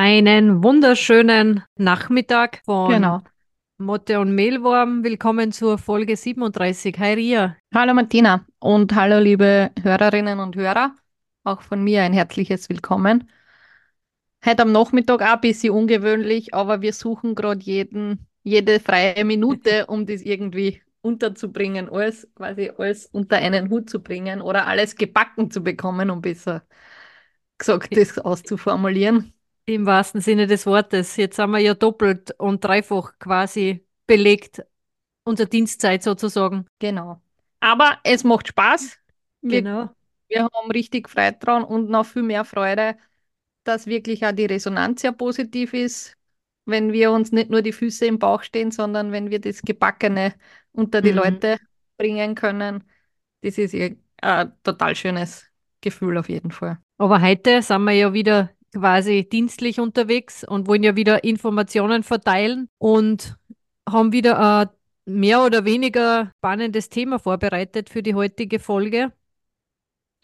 Einen wunderschönen Nachmittag von Genau. Motte und Mehlwurm. Willkommen zur Folge 37. Hi Ria. Hallo Martina und hallo liebe Hörerinnen und Hörer. Auch von mir ein herzliches Willkommen. Heute am Nachmittag auch ein bisschen ungewöhnlich, aber wir suchen gerade jeden, jede freie Minute, um das irgendwie unterzubringen, alles quasi alles unter einen Hut zu bringen oder alles gebacken zu bekommen, um besser gesagt das auszuformulieren. Im wahrsten Sinne des Wortes. Jetzt sind wir ja doppelt und dreifach quasi belegt, unsere Dienstzeit sozusagen. Genau. Aber es macht Spaß. Wir Genau. Wir haben richtig Freude dran und noch viel mehr Freude, dass wirklich auch die Resonanz sehr positiv ist, wenn wir uns nicht nur die Füße im Bauch stehen, sondern wenn wir das Gebackene unter die Mhm. Leute bringen können. Das ist ihr- ein total schönes Gefühl auf jeden Fall. Aber heute sind wir ja wieder quasi dienstlich unterwegs und wollen ja wieder Informationen verteilen und haben wieder ein mehr oder weniger spannendes Thema vorbereitet für die heutige Folge.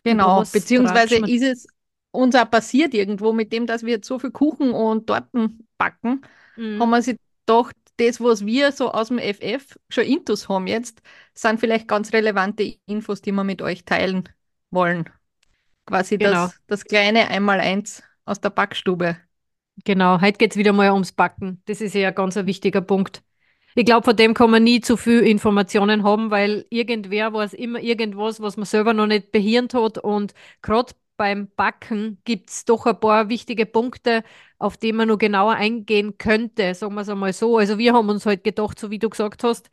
Genau, was beziehungsweise ist es uns auch passiert irgendwo mit dem, dass wir jetzt so viel Kuchen und Torten backen, Mhm. haben wir sich gedacht, das, was wir so aus dem FF schon intus haben jetzt, sind vielleicht ganz relevante Infos, die wir mit euch teilen wollen. Quasi Genau. das, das kleine Einmaleins aus der Backstube. Genau, heute geht es wieder mal ums Backen. Das ist ja ein ganz ein wichtiger Punkt. Ich glaube, von dem kann man nie zu viel Informationen haben, weil irgendwer weiß immer irgendwas, was man selber noch nicht behirnt hat. Und gerade beim Backen gibt es doch ein paar wichtige Punkte, auf die man noch genauer eingehen könnte, sagen wir es einmal so. Also wir haben uns halt gedacht, so wie du gesagt hast,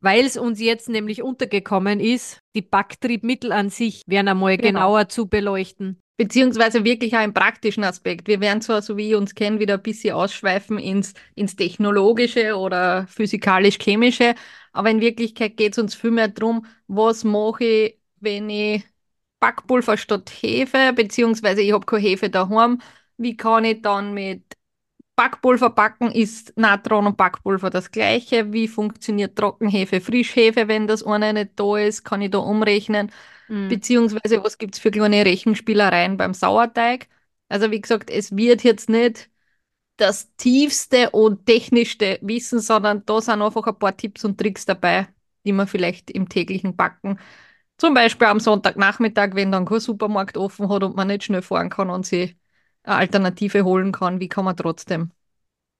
weil es uns jetzt nämlich untergekommen ist, die Backtriebmittel an sich wären einmal Genau. genauer zu beleuchten. Beziehungsweise wirklich auch im praktischen Aspekt. Wir werden zwar, so wie ihr uns kennt, wieder ein bisschen ausschweifen ins, ins Technologische oder Physikalisch-Chemische, aber in Wirklichkeit geht es uns vielmehr darum, was mache ich, wenn ich Backpulver statt Hefe, beziehungsweise ich habe keine Hefe daheim, wie kann ich dann mit Backpulver backen? Ist Natron und Backpulver das gleiche? Wie funktioniert Trockenhefe, Frischhefe, wenn das eine nicht da ist? Kann ich da umrechnen? Mhm. Beziehungsweise, was gibt es für kleine Rechenspielereien beim Sauerteig? Also, wie gesagt, es wird jetzt nicht das tiefste und technischste Wissen, sondern da sind einfach ein paar Tipps und Tricks dabei, die man vielleicht im täglichen Backen, zum Beispiel am Sonntagnachmittag, wenn dann kein Supermarkt offen hat und man nicht schnell fahren kann und sich eine Alternative holen kann, wie kann man trotzdem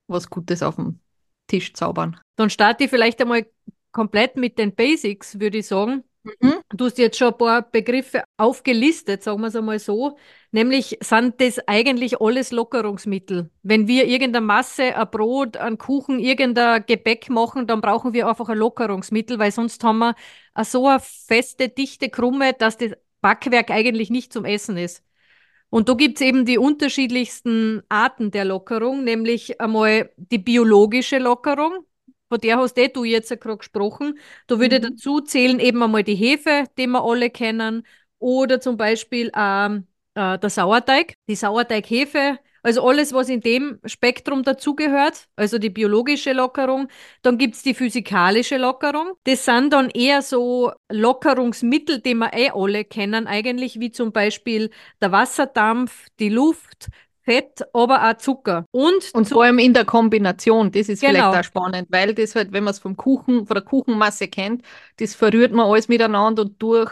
was Gutes auf dem Tisch zaubern? Dann starte ich vielleicht einmal komplett mit den Basics, würde ich sagen. Mhm. Du hast jetzt schon ein paar Begriffe aufgelistet, sagen wir es einmal so. Nämlich sind das eigentlich alles Lockerungsmittel. Wenn wir irgendeine Masse, ein Brot, ein Kuchen, irgendein Gebäck machen, dann brauchen wir einfach ein Lockerungsmittel, weil sonst haben wir so eine feste, dichte Krumme, dass das Backwerk eigentlich nicht zum Essen ist. Und da gibt's eben die unterschiedlichsten Arten der Lockerung, nämlich einmal die biologische Lockerung, von der hast eh du jetzt ja gerade gesprochen. Da würde Mhm. dazu zählen eben einmal die Hefe, die wir alle kennen, oder zum Beispiel ähm, äh, der Sauerteig, die Sauerteighefe, also alles, was in dem Spektrum dazugehört, also die biologische Lockerung. Dann gibt's die physikalische Lockerung. Das sind dann eher so Lockerungsmittel, die wir eh alle kennen, eigentlich, wie zum Beispiel der Wasserdampf, die Luft, Fett, aber auch Zucker. Und, Und vor allem in der Kombination, das ist Genau. vielleicht auch spannend, weil das halt, wenn man es vom Kuchen, von der Kuchenmasse kennt, das verrührt man alles miteinander und durch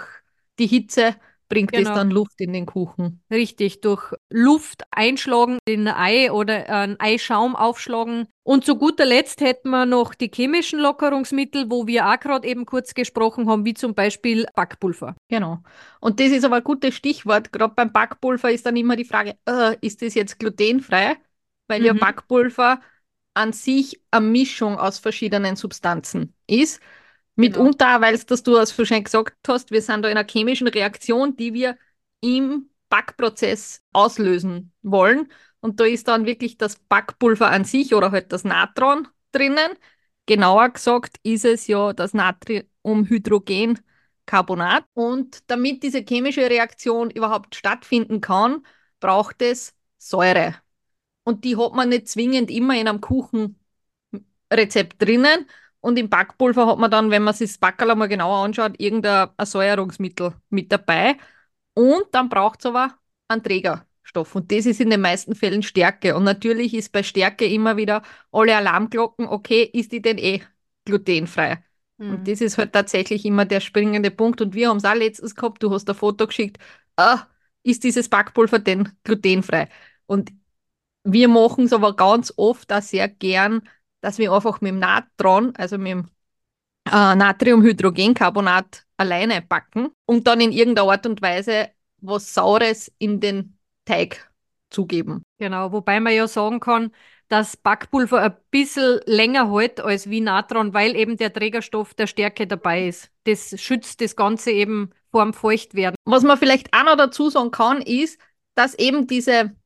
die Hitze bringt Genau. das dann Luft in den Kuchen. Richtig, durch Luft einschlagen in ein Ei oder einen Eischaum aufschlagen. Und zu guter Letzt hätten wir noch die chemischen Lockerungsmittel, wo wir auch gerade eben kurz gesprochen haben, wie zum Beispiel Backpulver. Genau. Und das ist aber ein gutes Stichwort. Gerade beim Backpulver ist dann immer die Frage, äh, ist das jetzt glutenfrei? Weil ja Mhm. Backpulver an sich eine Mischung aus verschiedenen Substanzen ist. Mitunter, weil es, dass du es schon gesagt hast, wir sind da in einer chemischen Reaktion, die wir im Backprozess auslösen wollen. Und da ist dann wirklich das Backpulver an sich oder halt das Natron drinnen. Genauer gesagt ist es ja das Natriumhydrogencarbonat. Und damit diese chemische Reaktion überhaupt stattfinden kann, braucht es Säure. Und die hat man nicht zwingend immer in einem Kuchenrezept drinnen. Und im Backpulver hat man dann, wenn man sich das Backerl mal genauer anschaut, irgendein Säuerungsmittel mit dabei. Und dann braucht es aber einen Trägerstoff. Und das ist in den meisten Fällen Stärke. Und natürlich ist bei Stärke immer wieder alle Alarmglocken, okay, ist die denn eh glutenfrei? Mhm. Und das ist halt tatsächlich immer der springende Punkt. Und wir haben es auch letztens gehabt, du hast ein Foto geschickt, ah, ist dieses Backpulver denn glutenfrei? Und wir machen es aber ganz oft auch sehr gern, dass wir einfach mit dem Natron, also mit dem äh, Natriumhydrogencarbonat alleine backen und dann in irgendeiner Art und Weise was Saures in den Teig zugeben. Genau, wobei man ja sagen kann, dass Backpulver ein bisschen länger hält als wie Natron, weil eben der Trägerstoff der Stärke dabei ist. Das schützt das Ganze eben vor dem Feuchtwerden. Was man vielleicht auch noch dazu sagen kann, ist, dass eben diese,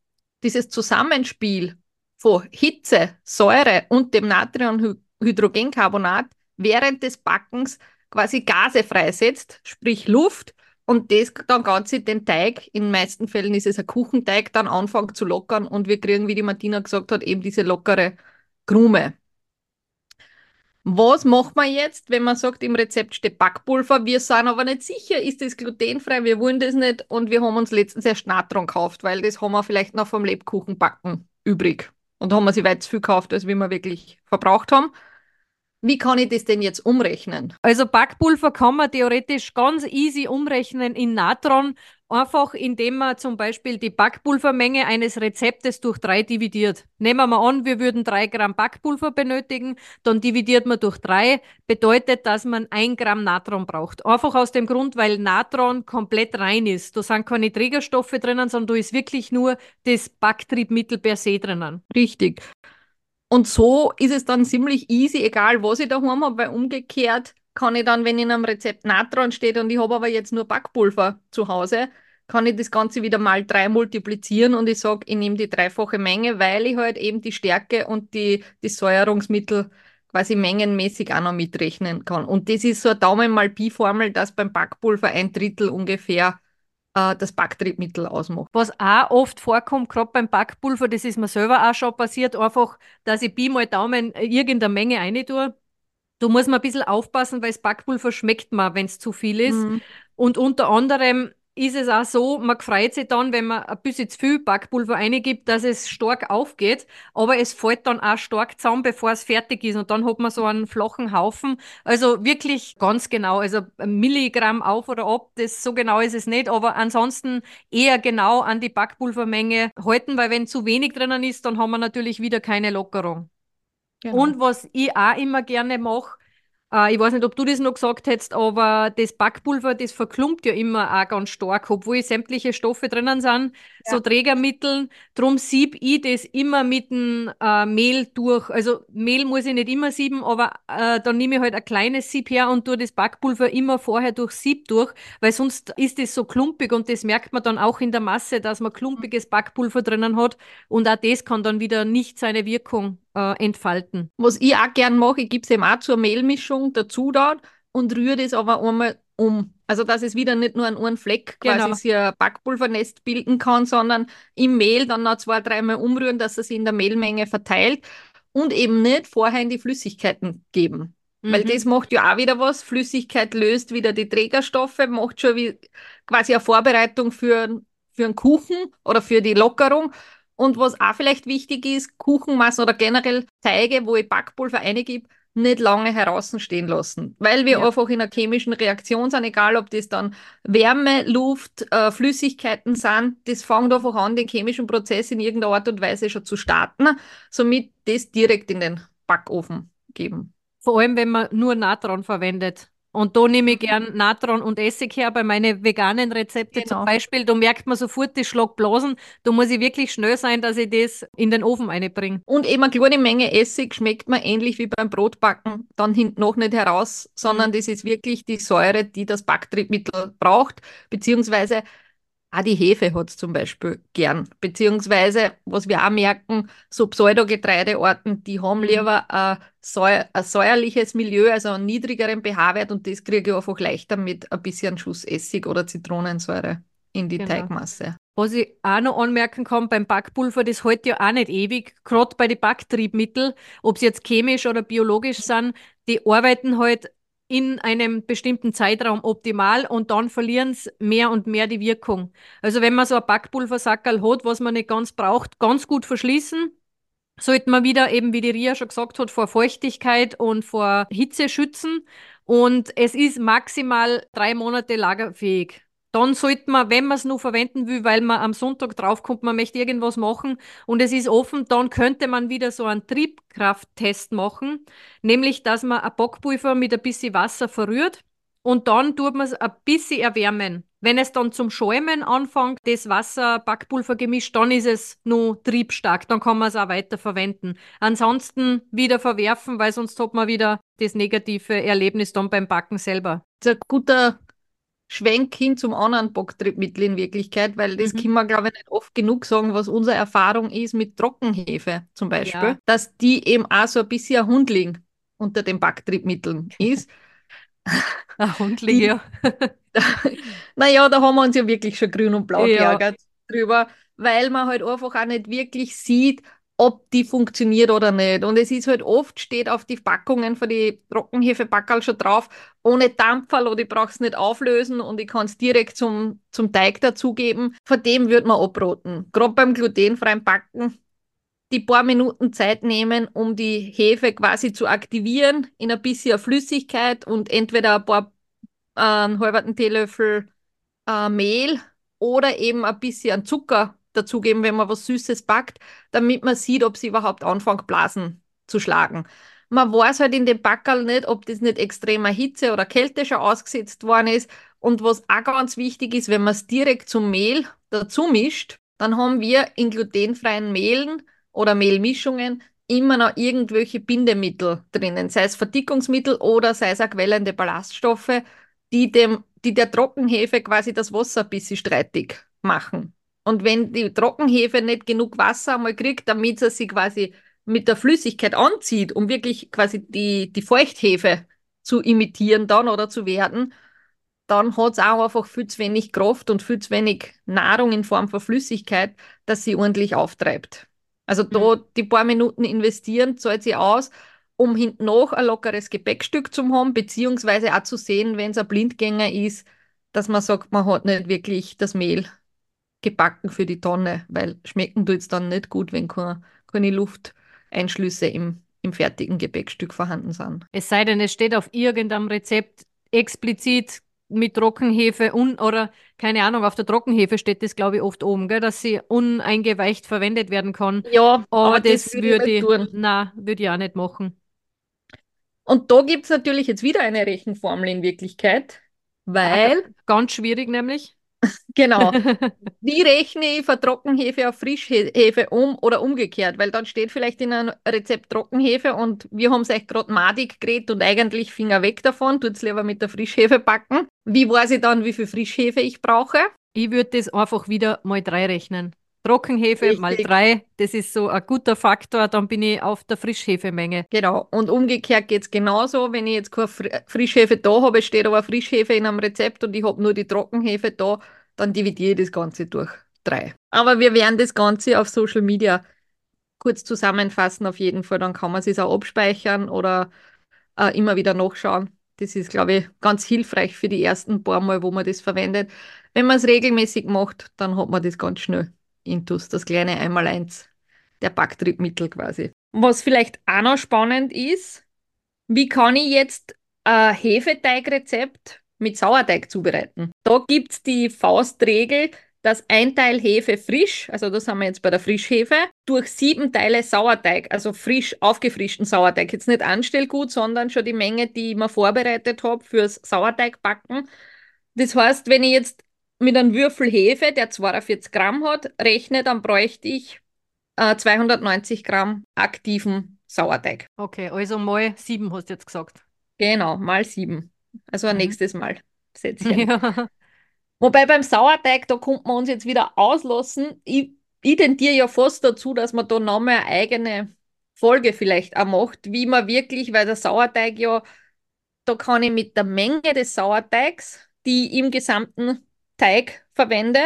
dieses Zusammenspiel von Hitze, Säure und dem Natriumhydrogencarbonat während des Backens quasi Gase freisetzt, sprich Luft, und das dann Ganze den Teig, in den meisten Fällen ist es ein Kuchenteig, dann anfängt zu lockern und wir kriegen, wie die Martina gesagt hat, eben diese lockere Krume. Was macht man jetzt, wenn man sagt, im Rezept steht Backpulver, wir sind aber nicht sicher, ist das glutenfrei, wir wollen das nicht und wir haben uns letztens erst Natron gekauft, weil das haben wir vielleicht noch vom Lebkuchenbacken übrig und haben wir sie weit zu viel gekauft, als wie wir wirklich verbraucht haben. Wie kann ich das denn jetzt umrechnen? Also Backpulver kann man theoretisch ganz easy umrechnen in Natron, einfach indem man zum Beispiel die Backpulvermenge eines Rezeptes durch drei dividiert. Nehmen wir mal an, wir würden drei Gramm Backpulver benötigen, dann dividiert man durch drei, bedeutet, dass man ein Gramm Natron braucht. Einfach aus dem Grund, weil Natron komplett rein ist. Da sind keine Trägerstoffe drinnen, sondern da ist wirklich nur das Backtriebmittel per se drinnen. Richtig. Und so ist es dann ziemlich easy, egal was ich daheim habe, weil umgekehrt kann ich dann, wenn in einem Rezept Natron steht und ich habe aber jetzt nur Backpulver zu Hause, kann ich das Ganze wieder mal drei multiplizieren und ich sage, ich nehme die dreifache Menge, weil ich halt eben die Stärke und die, die Säuerungsmittel quasi mengenmäßig auch noch mitrechnen kann. Und das ist so eine Daumen mal Pi-Formel, dass beim Backpulver ein Drittel ungefähr äh, das Backtriebmittel ausmacht. Was auch oft vorkommt, gerade beim Backpulver, das ist mir selber auch schon passiert, einfach, dass ich Pi mal Daumen irgendeine Menge rein tue. Da muss man ein bisschen aufpassen, weil das Backpulver schmeckt man, wenn es zu viel ist. Mhm. Und unter anderem ist es auch so, man freut sich dann, wenn man ein bisschen zu viel Backpulver eingibt, dass es stark aufgeht, aber es fällt dann auch stark zusammen, bevor es fertig ist und dann hat man so einen flachen Haufen. Also wirklich ganz genau, also ein Milligramm auf oder ab, das so genau ist es nicht, aber ansonsten eher genau an die Backpulvermenge halten, weil wenn zu wenig drinnen ist, dann haben wir natürlich wieder keine Lockerung. Genau. Und was ich auch immer gerne mache, äh, ich weiß nicht, ob du das noch gesagt hättest, aber das Backpulver, das verklumpt ja immer auch ganz stark, obwohl sämtliche Stoffe drinnen sind, ja. so Trägermitteln. Drum sieb ich das immer mit dem äh, Mehl durch. Also Mehl muss ich nicht immer sieben, aber äh, dann nehme ich halt ein kleines Sieb her und tue das Backpulver immer vorher durch Sieb durch, weil sonst ist das so klumpig und das merkt man dann auch in der Masse, dass man klumpiges Backpulver drinnen hat und auch das kann dann wieder nicht seine Wirkung äh, entfalten. Was ich auch gern mache, ich gebe es eben auch zur Mehlmischung dazu da und rühre das aber einmal um. Also dass es wieder nicht nur an einem Fleck quasi genau. sich ein Backpulvernest bilden kann, sondern im Mehl dann noch zwei, dreimal umrühren, dass es sich in der Mehlmenge verteilt und eben nicht vorher in die Flüssigkeiten geben. Mhm. Weil das macht ja auch wieder was. Flüssigkeit löst wieder die Trägerstoffe, macht schon wie quasi eine Vorbereitung für, für einen Kuchen oder für die Lockerung. Und was auch vielleicht wichtig ist, Kuchenmassen oder generell Teige, wo ich Backpulver eingebe, nicht lange heraus stehen lassen, weil wir ja. einfach in einer chemischen Reaktion sind, egal ob das dann Wärme, Luft, äh, Flüssigkeiten sind, das fängt einfach an, den chemischen Prozess in irgendeiner Art und Weise schon zu starten, somit das direkt in den Backofen geben. Vor allem, wenn man nur Natron verwendet. Und da nehme ich gern Natron und Essig her bei meinen veganen Rezepten genau. zum Beispiel. Da merkt man sofort die Schlagblasen. Da muss ich wirklich schnell sein, dass ich das in den Ofen einbringe. Und eben eine kleine Menge Essig schmeckt man ähnlich wie beim Brotbacken dann hinten noch nicht heraus, sondern mhm. das ist wirklich die Säure, die das Backtriebmittel braucht, beziehungsweise Auch die Hefe hat es zum Beispiel gern. Beziehungsweise, was wir auch merken, so Pseudogetreidearten, die haben mhm. lieber ein, säu ein säuerliches Milieu, also einen niedrigeren pH-Wert und das kriege ich einfach leichter mit ein bisschen Schuss Essig oder Zitronensäure in die genau. Teigmasse. Was ich auch noch anmerken kann beim Backpulver, das hält ja auch nicht ewig, gerade bei den Backtriebmitteln, ob sie jetzt chemisch oder biologisch sind, die arbeiten halt in einem bestimmten Zeitraum optimal und dann verlieren sie mehr und mehr die Wirkung. Also wenn man so ein Backpulversackerl hat, was man nicht ganz braucht, ganz gut verschließen, sollte man wieder eben, wie die Ria schon gesagt hat, vor Feuchtigkeit und vor Hitze schützen. Und es ist maximal drei Monate lagerfähig. Dann sollte man, wenn man es nur verwenden will, weil man am Sonntag draufkommt, man möchte irgendwas machen und es ist offen, dann könnte man wieder so einen Triebkrafttest machen, nämlich dass man ein Backpulver mit ein bisschen Wasser verrührt und dann tut man es ein bisschen erwärmen. Wenn es dann zum Schäumen anfängt, das Wasser-Backpulver-Gemisch, dann ist es nur triebstark, dann kann man es auch weiter verwenden. Ansonsten wieder verwerfen, weil sonst hat man wieder das negative Erlebnis dann beim Backen selber. Das ist ein guter Schwenk hin zum anderen Backtriebmittel in Wirklichkeit, weil das mhm. kann man, glaube ich, nicht oft genug sagen, was unsere Erfahrung ist mit Trockenhefe zum Beispiel, ja. dass die eben auch so ein bisschen ein Hundling unter den Backtriebmitteln ist. ein Hundling, ja. naja, da haben wir uns ja wirklich schon grün und blau ja. geärgert drüber, weil man halt einfach auch nicht wirklich sieht, ob die funktioniert oder nicht. Und es ist halt oft, steht auf die Packungen von die Trockenhefepackerl schon drauf, ohne Dampferl oder ich brauche es nicht auflösen und ich kann es direkt zum, zum Teig dazugeben. Von dem würde man abraten. Gerade beim glutenfreien Backen die paar Minuten Zeit nehmen, um die Hefe quasi zu aktivieren in ein bisschen Flüssigkeit und entweder ein paar äh, halben Teelöffel äh, Mehl oder eben ein bisschen Zucker dazugeben, wenn man was Süßes backt, damit man sieht, ob sie überhaupt anfängt, Blasen zu schlagen. Man weiß halt in dem Backerl nicht, ob das nicht extremer Hitze oder Kälte schon ausgesetzt worden ist. Und was auch ganz wichtig ist, wenn man es direkt zum Mehl dazu mischt, dann haben wir in glutenfreien Mehlen oder Mehlmischungen immer noch irgendwelche Bindemittel drinnen, sei es Verdickungsmittel oder sei es auch quellende Ballaststoffe, die, dem, die der Trockenhefe quasi das Wasser ein bisschen streitig machen. Und wenn die Trockenhefe nicht genug Wasser einmal kriegt, damit sie sich quasi mit der Flüssigkeit anzieht, um wirklich quasi die, die Feuchthefe zu imitieren dann oder zu werden, dann hat es auch einfach viel zu wenig Kraft und viel zu wenig Nahrung in Form von Flüssigkeit, dass sie ordentlich auftreibt. Also da mhm. die paar Minuten investieren, zahlt sie aus, um hinten noch ein lockeres Gepäckstück zu haben, beziehungsweise auch zu sehen, wenn es ein Blindgänger ist, dass man sagt, man hat nicht wirklich das Mehl gebacken für die Tonne, weil schmecken tut es dann nicht gut, wenn keine, keine Lufteinschlüsse im, im fertigen Gepäckstück vorhanden sind. Es sei denn, es steht auf irgendeinem Rezept explizit mit Trockenhefe un oder keine Ahnung, auf der Trockenhefe steht das, glaube ich, oft oben, gell, dass sie uneingeweicht verwendet werden kann. Ja, aber, aber das, das würde ich, tun. na, würde ich auch nicht machen. Und da gibt es natürlich jetzt wieder eine Rechenformel in Wirklichkeit, weil. Ganz schwierig nämlich. Genau. Wie rechne ich von Trockenhefe auf Frischhefe um oder umgekehrt? Weil dann steht vielleicht in einem Rezept Trockenhefe und wir haben es euch gerade madig geredet und eigentlich Finger weg davon, tut es lieber mit der Frischhefe backen. Wie weiß ich dann, wie viel Frischhefe ich brauche? Ich würde das einfach wieder mal drei rechnen. Trockenhefe Richtig. mal drei, das ist so ein guter Faktor, dann bin ich auf der Frischhefemenge. Genau, und umgekehrt geht es genauso, wenn ich jetzt keine Frischhefe da habe, steht aber Frischhefe in einem Rezept und ich habe nur die Trockenhefe da, dann dividiere ich das Ganze durch drei. Aber wir werden das Ganze auf Social Media kurz zusammenfassen, auf jeden Fall, dann kann man es auch abspeichern oder äh, immer wieder nachschauen. Das ist, glaube ich, ganz hilfreich für die ersten paar Mal, wo man das verwendet. Wenn man es regelmäßig macht, dann hat man das ganz schnell intus, das kleine Einmaleins der Backtriebmittel quasi. Was vielleicht auch noch spannend ist, wie kann ich jetzt ein Hefeteigrezept mit Sauerteig zubereiten? Da gibt es die Faustregel, dass ein Teil Hefe frisch, also das haben wir jetzt bei der Frischhefe, durch sieben Teile Sauerteig, also frisch aufgefrischten Sauerteig, jetzt nicht Anstellgut, sondern schon die Menge, die ich mir vorbereitet habe fürs Sauerteigbacken. Das heißt, wenn ich jetzt mit einem Würfel Hefe, der 42 Gramm hat, rechne, dann bräuchte ich äh, 290 Gramm aktiven Sauerteig. Okay, also mal sieben hast du jetzt gesagt. Genau, mal sieben. Also ein mhm. nächstes Mal Sätzchen. Ja. Wobei beim Sauerteig, da kommt man uns jetzt wieder auslassen. Ich, ich tendiere ja fast dazu, dass man da nochmal eine eigene Folge vielleicht auch macht, wie man wirklich, weil der Sauerteig ja, da kann ich mit der Menge des Sauerteigs, die ich im gesamten Teig verwende,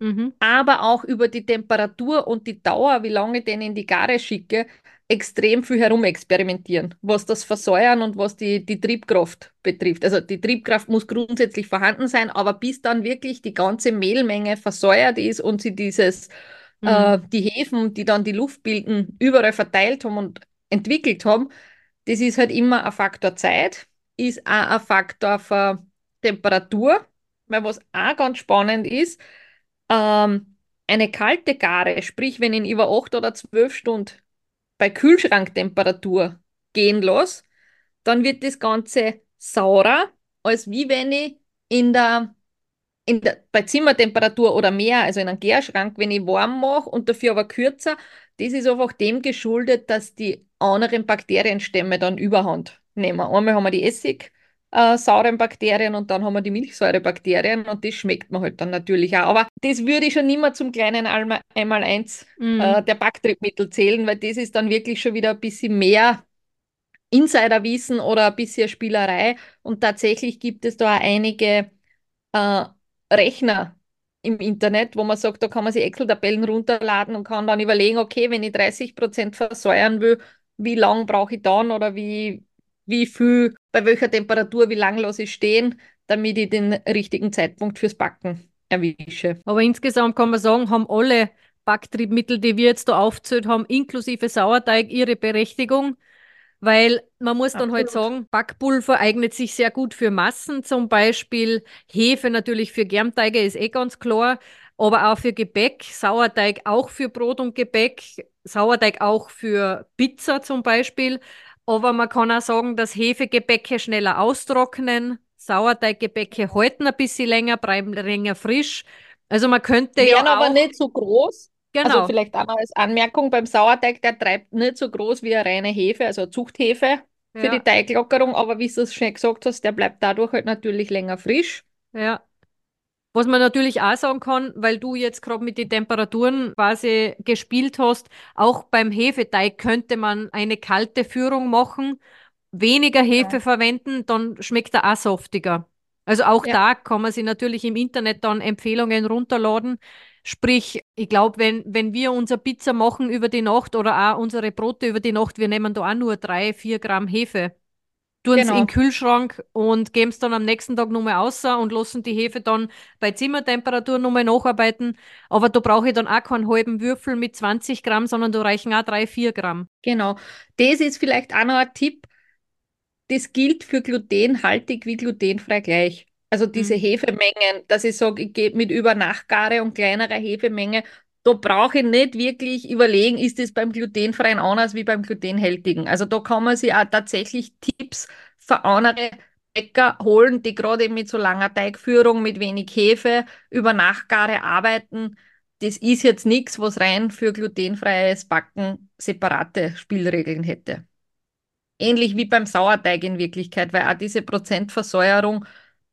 Mhm. aber auch über die Temperatur und die Dauer, wie lange ich den in die Gare schicke, extrem viel herumexperimentieren, was das Versäuern und was die, die Triebkraft betrifft. Also die Triebkraft muss grundsätzlich vorhanden sein, aber bis dann wirklich die ganze Mehlmenge versäuert ist und sie dieses, Mhm. äh, die Hefen, die dann die Luft bilden, überall verteilt haben und entwickelt haben, das ist halt immer ein Faktor Zeit, ist auch ein Faktor für Temperatur, weil was auch ganz spannend ist, ähm, eine kalte Gare, sprich, wenn ich ihn über 8 oder 12 Stunden bei Kühlschranktemperatur gehen lasse, dann wird das Ganze saurer, als wie wenn ich in der, in der, bei Zimmertemperatur oder mehr, also in einem Gärschrank, wenn ich warm mache und dafür aber kürzer. Das ist einfach dem geschuldet, dass die anderen Bakterienstämme dann Überhand nehmen. Einmal haben wir die Essig, äh, sauren Bakterien und dann haben wir die Milchsäurebakterien und das schmeckt man halt dann natürlich auch. Aber das würde ich schon nicht mehr zum kleinen Einmal- Einmaleins Mhm. äh, der Backtriebmittel zählen, weil das ist dann wirklich schon wieder ein bisschen mehr Insiderwissen oder ein bisschen Spielerei. Und tatsächlich gibt es da auch einige äh, Rechner im Internet, wo man sagt, da kann man sich Excel-Tabellen runterladen und kann dann überlegen, okay, wenn ich 30% versäuern will, wie lang brauche ich dann oder wie, wie viel, bei welcher Temperatur, wie lang lasse ich stehen, damit ich den richtigen Zeitpunkt fürs Backen erwische. Aber insgesamt kann man sagen, haben alle Backtriebmittel, die wir jetzt da aufgezählt haben, inklusive Sauerteig, ihre Berechtigung. Weil man muss dann halt Absolut. sagen, Backpulver eignet sich sehr gut für Massen, zum Beispiel Hefe natürlich für Germteige, ist eh ganz klar, aber auch für Gebäck, Sauerteig auch für Brot und Gebäck, Sauerteig auch für Pizza zum Beispiel. Aber man kann auch sagen, dass Hefegebäcke schneller austrocknen, Sauerteiggebäcke halten ein bisschen länger, bleiben länger frisch. Also man könnte ja Wären aber auch, nicht so groß. Also genau, vielleicht auch noch als Anmerkung, beim Sauerteig, der treibt nicht so groß wie eine reine Hefe, also eine Zuchthefe für die ja, Teiglockerung, aber wie du es schon gesagt hast, der bleibt dadurch halt natürlich länger frisch. ja. Was man natürlich auch sagen kann, weil du jetzt gerade mit den Temperaturen quasi gespielt hast, auch beim Hefeteig könnte man eine kalte Führung machen, weniger Hefe Genau. verwenden, dann schmeckt er auch saftiger. Also auch Ja, da kann man sich natürlich im Internet dann Empfehlungen runterladen. Sprich, ich glaube, wenn, wenn wir unsere Pizza machen über die Nacht oder auch unsere Brote über die Nacht, wir nehmen da auch nur drei, vier Gramm Hefe tun es in den genau. Kühlschrank und geben es dann am nächsten Tag nochmal außer und lassen die Hefe dann bei Zimmertemperatur nochmal nacharbeiten. Aber da brauche ich dann auch keinen halben Würfel mit 20 Gramm, sondern da reichen auch drei, vier Gramm. Genau. Das ist vielleicht auch noch ein Tipp. Das gilt für glutenhaltig wie glutenfrei gleich. Also diese Mhm. Hefemengen, dass ich sage, ich gehe mit über Nachtgare und kleinerer Hefemenge, da brauche ich nicht wirklich überlegen, ist es beim glutenfreien anders wie beim glutenhältigen. Also da kann man sich auch tatsächlich Tipps für andere Bäcker holen, die gerade mit so langer Teigführung, mit wenig Hefe, über Nachtgare arbeiten. Das ist jetzt nichts, was rein für glutenfreies Backen separate Spielregeln hätte. Ähnlich wie beim Sauerteig in Wirklichkeit, weil auch diese Prozentversäuerung,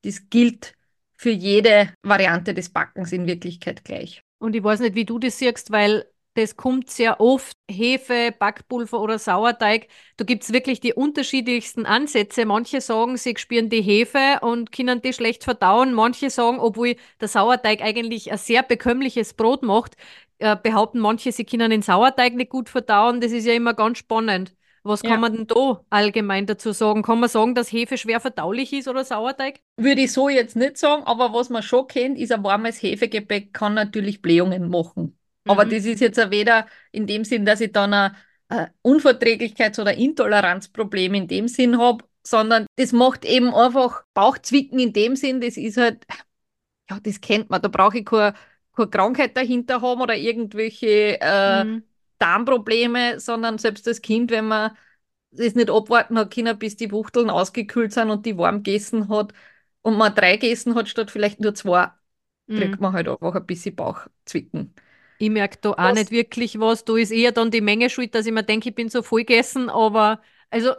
das gilt für jede Variante des Backens in Wirklichkeit gleich. Und ich weiß nicht, wie du das siehst, weil das kommt sehr oft, Hefe, Backpulver oder Sauerteig. Da gibt es wirklich die unterschiedlichsten Ansätze. Manche sagen, sie spüren die Hefe und können die schlecht verdauen. Manche sagen, obwohl der Sauerteig eigentlich ein sehr bekömmliches Brot macht, äh, behaupten manche, sie können den Sauerteig nicht gut verdauen. Das ist ja immer ganz spannend. Was kann Ja. man denn da allgemein dazu sagen? Kann man sagen, dass Hefe schwer verdaulich ist oder Sauerteig? Würde ich so jetzt nicht sagen, aber was man schon kennt, ist ein warmes Hefegebäck kann natürlich Blähungen machen. Aber Mhm. das ist jetzt weder in dem Sinn, dass ich dann ein, ein Unverträglichkeits- oder Intoleranzproblem in dem Sinn habe, sondern das macht eben einfach Bauchzwicken in dem Sinn, das ist halt, ja, das kennt man, da brauche ich keine, keine Krankheit dahinter haben oder irgendwelche äh, Mhm. Darmprobleme, sondern selbst als Kind, wenn man das nicht abwarten hat können, bis die Wuchteln ausgekühlt sind und die warm gegessen hat und man drei gegessen hat statt vielleicht nur zwei, Mhm. kriegt man halt einfach ein bisschen Bauchzwicken. Ich merke da auch Was- nicht wirklich was. Da ist eher dann die Menge schuld, dass ich mir denke, ich bin so voll gegessen. Aber also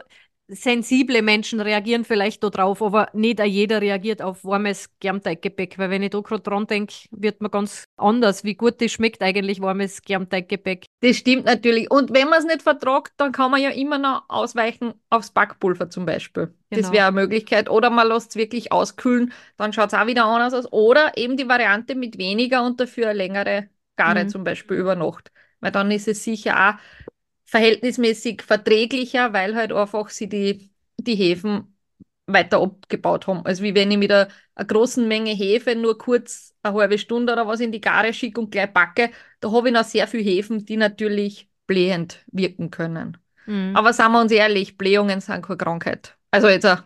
sensible Menschen reagieren vielleicht da drauf, aber nicht jeder reagiert auf warmes Germteiggebäck, weil wenn ich da gerade dran denke, wird man ganz anders, wie gut das schmeckt eigentlich warmes Germteiggebäck. Das stimmt natürlich. Und wenn man es nicht vertragt, dann kann man ja immer noch ausweichen aufs Backpulver zum Beispiel. Genau. Das wäre eine Möglichkeit. Oder man lässt es wirklich auskühlen, dann schaut es auch wieder anders aus. Oder eben die Variante mit weniger und dafür eine längere Gare mhm. zum Beispiel über Nacht. Weil dann ist es sicher auch verhältnismäßig verträglicher, weil halt einfach sie die, die Hefen weiter abgebaut haben. Also wie wenn ich mit einer, einer großen Menge Hefe nur kurz eine halbe Stunde oder was in die Gare schicke und gleich backe, da habe ich noch sehr viele Hefen, die natürlich blähend wirken können. Mhm. Aber sagen wir uns ehrlich, Blähungen sind keine Krankheit. Also jetzt auch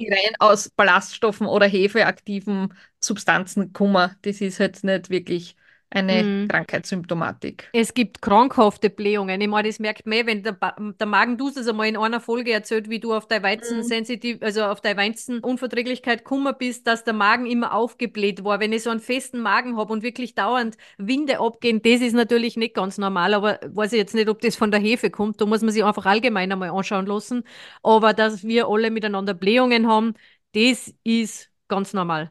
die rein aus Ballaststoffen oder hefeaktiven Substanzen kommen, das ist jetzt nicht wirklich eine mhm. Krankheitssymptomatik. Es gibt krankhafte Blähungen. Ich meine, das merkt man, eh, wenn der, der Magen, du es einmal in einer Folge erzählt, wie du auf deine Weizensensitiv, mhm. also auf deine Weizenunverträglichkeit gekommen bist, dass der Magen immer aufgebläht war. Wenn ich so einen festen Magen habe und wirklich dauernd Winde abgehen, das ist natürlich nicht ganz normal, aber weiß ich jetzt nicht, ob das von der Hefe kommt. Da muss man sich einfach allgemein einmal anschauen lassen. Aber dass wir alle miteinander Blähungen haben, das ist ganz normal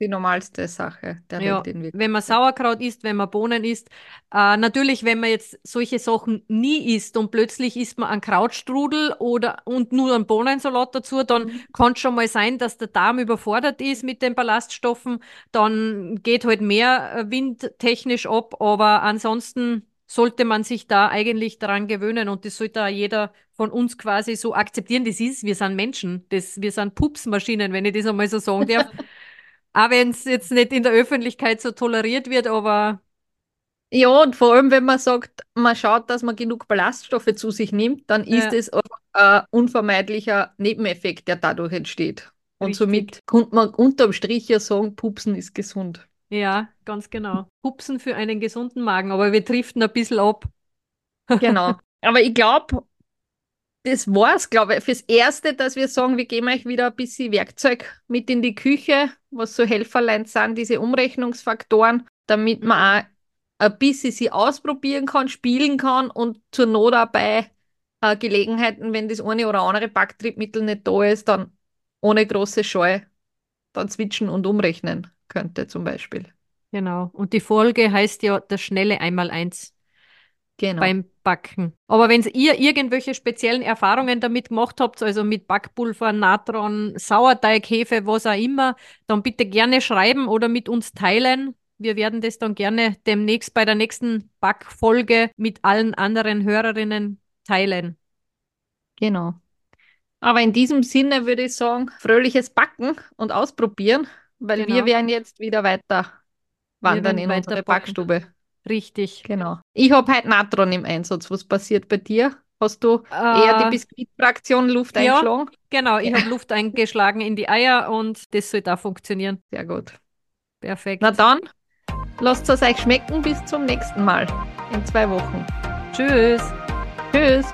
die normalste Sache der ja, Welt. Wenn man Sauerkraut isst, wenn man Bohnen isst. Äh, natürlich, wenn man jetzt solche Sachen nie isst und plötzlich isst man einen Krautstrudel oder und nur einen Bohnensalat dazu, dann mhm. kann es schon mal sein, dass der Darm überfordert ist mit den Ballaststoffen. Dann geht halt mehr äh, windtechnisch ab, aber ansonsten sollte man sich da eigentlich daran gewöhnen und das sollte auch jeder von uns quasi so akzeptieren. Das ist, wir sind Menschen, das, wir sind Pupsmaschinen, wenn ich das einmal so sagen darf. Auch wenn es jetzt nicht in der Öffentlichkeit so toleriert wird, aber. Ja, und vor allem, wenn man sagt, man schaut, dass man genug Ballaststoffe zu sich nimmt, dann ist es ein unvermeidlicher Nebeneffekt, der dadurch entsteht. Und Richtig. somit könnte man unterm Strich ja sagen, Pupsen ist gesund. Ja, ganz genau. Pupsen für einen gesunden Magen, aber wir driften ein bisschen ab. genau. Aber ich glaube, das war's, glaube ich, fürs Erste, dass wir sagen, wir geben euch wieder ein bisschen Werkzeug mit in die Küche, was so Helferlein sind, diese Umrechnungsfaktoren, damit man auch ein bisschen sie ausprobieren kann, spielen kann und zur Not dabei äh, Gelegenheiten, wenn das eine oder andere Backtriebmittel nicht da ist, dann ohne große Scheu dann switchen und umrechnen könnte zum Beispiel. Genau. Und die Folge heißt ja das schnelle Einmaleins genau. beim Backen. Aber wenn ihr irgendwelche speziellen Erfahrungen damit gemacht habt, also mit Backpulver, Natron, Sauerteig, Hefe, was auch immer, dann bitte gerne schreiben oder mit uns teilen. Wir werden das dann gerne demnächst bei der nächsten Backfolge mit allen anderen Hörerinnen teilen. Genau. Aber in diesem Sinne würde ich sagen, fröhliches Backen und ausprobieren, weil genau. wir werden jetzt wieder weiter wandern in unsere Backstube. Richtig. Genau. Ich habe heute Natron im Einsatz. Was passiert bei dir? Hast du äh, eher die Biskuitfraktion Luft ja, eingeschlagen? Genau, ich ja. habe Luft eingeschlagen in die Eier und das soll da funktionieren. Sehr gut. Perfekt. Na dann, lasst es euch schmecken. Bis zum nächsten Mal in zwei Wochen. Tschüss. Tschüss.